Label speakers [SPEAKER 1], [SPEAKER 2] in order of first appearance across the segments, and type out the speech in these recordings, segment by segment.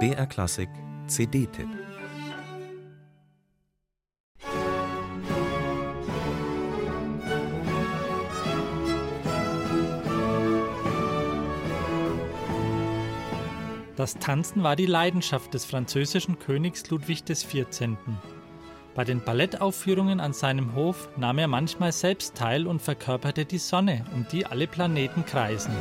[SPEAKER 1] BR Klassik CD-Tipp
[SPEAKER 2] Das Tanzen war die Leidenschaft des französischen Königs Ludwig XIV. Bei den Ballettaufführungen an seinem Hof nahm er manchmal selbst teil und verkörperte die Sonne, um die alle Planeten kreisen.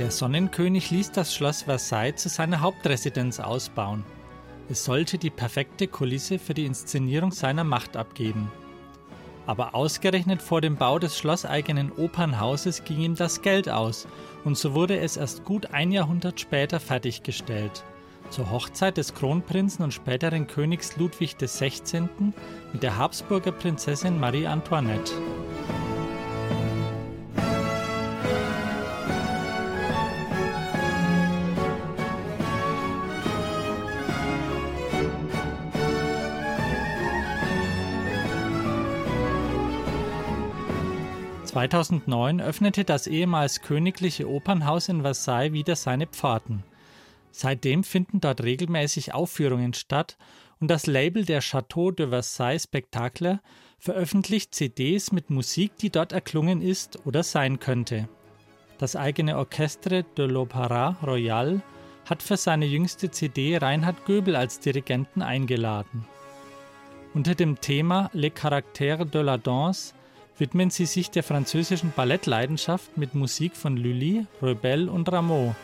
[SPEAKER 2] Der Sonnenkönig ließ das Schloss Versailles zu seiner Hauptresidenz ausbauen. Es sollte die perfekte Kulisse für die Inszenierung seiner Macht abgeben. Aber ausgerechnet vor dem Bau des schlosseigenen Opernhauses ging ihm das Geld aus, und so wurde es erst gut ein Jahrhundert später fertiggestellt. Zur Hochzeit des Kronprinzen und späteren Königs Ludwig XVI. mit der Habsburger Prinzessin Marie Antoinette. 2009 öffnete das ehemals königliche Opernhaus in Versailles wieder seine Pforten. Seitdem finden dort regelmäßig Aufführungen statt und das Label der Château de Versailles Spectacle veröffentlicht CDs mit Musik, die dort erklungen ist oder sein könnte. Das eigene Orchestre de l'Opéra Royal hat für seine jüngste CD Reinhard Göbel als Dirigenten eingeladen. Unter dem Thema Les Caractères de la Danse widmen sie sich der französischen Ballettleidenschaft mit Musik von Lully, Rebel und Rameau,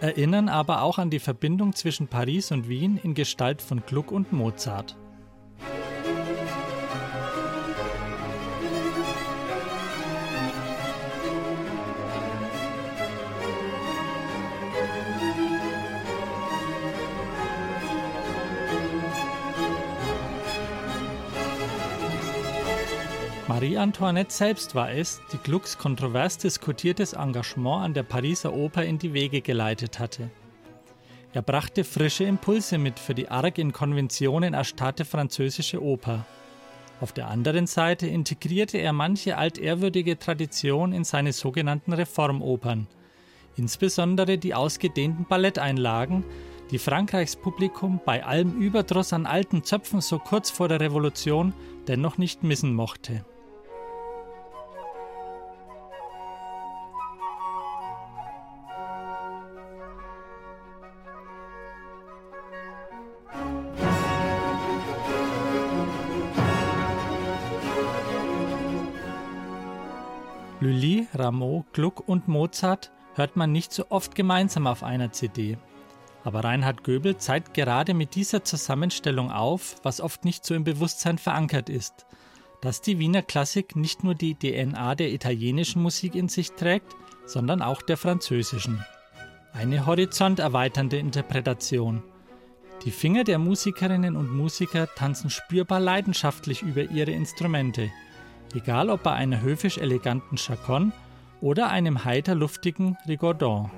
[SPEAKER 2] erinnern aber auch an die Verbindung zwischen Paris und Wien in Gestalt von Gluck und Mozart. Marie Antoinette selbst war es, die Glucks kontrovers diskutiertes Engagement an der Pariser Oper in die Wege geleitet hatte. Er brachte frische Impulse mit für die arg in Konventionen erstarrte französische Oper. Auf der anderen Seite integrierte er manche altehrwürdige Tradition in seine sogenannten Reformopern, insbesondere die ausgedehnten Balletteinlagen, die Frankreichs Publikum bei allem Überdruss an alten Zöpfen so kurz vor der Revolution dennoch nicht missen mochte. Lully, Rameau, Gluck und Mozart hört man nicht so oft gemeinsam auf einer CD. Aber Reinhard Göbel zeigt gerade mit dieser Zusammenstellung auf, was oft nicht so im Bewusstsein verankert ist, dass die Wiener Klassik nicht nur die DNA der italienischen Musik in sich trägt, sondern auch der französischen. Eine horizonterweiternde Interpretation. Die Finger der Musikerinnen und Musiker tanzen spürbar leidenschaftlich über ihre Instrumente – egal ob bei einer höfisch eleganten Chaconne oder einem heiter luftigen Rigaudon.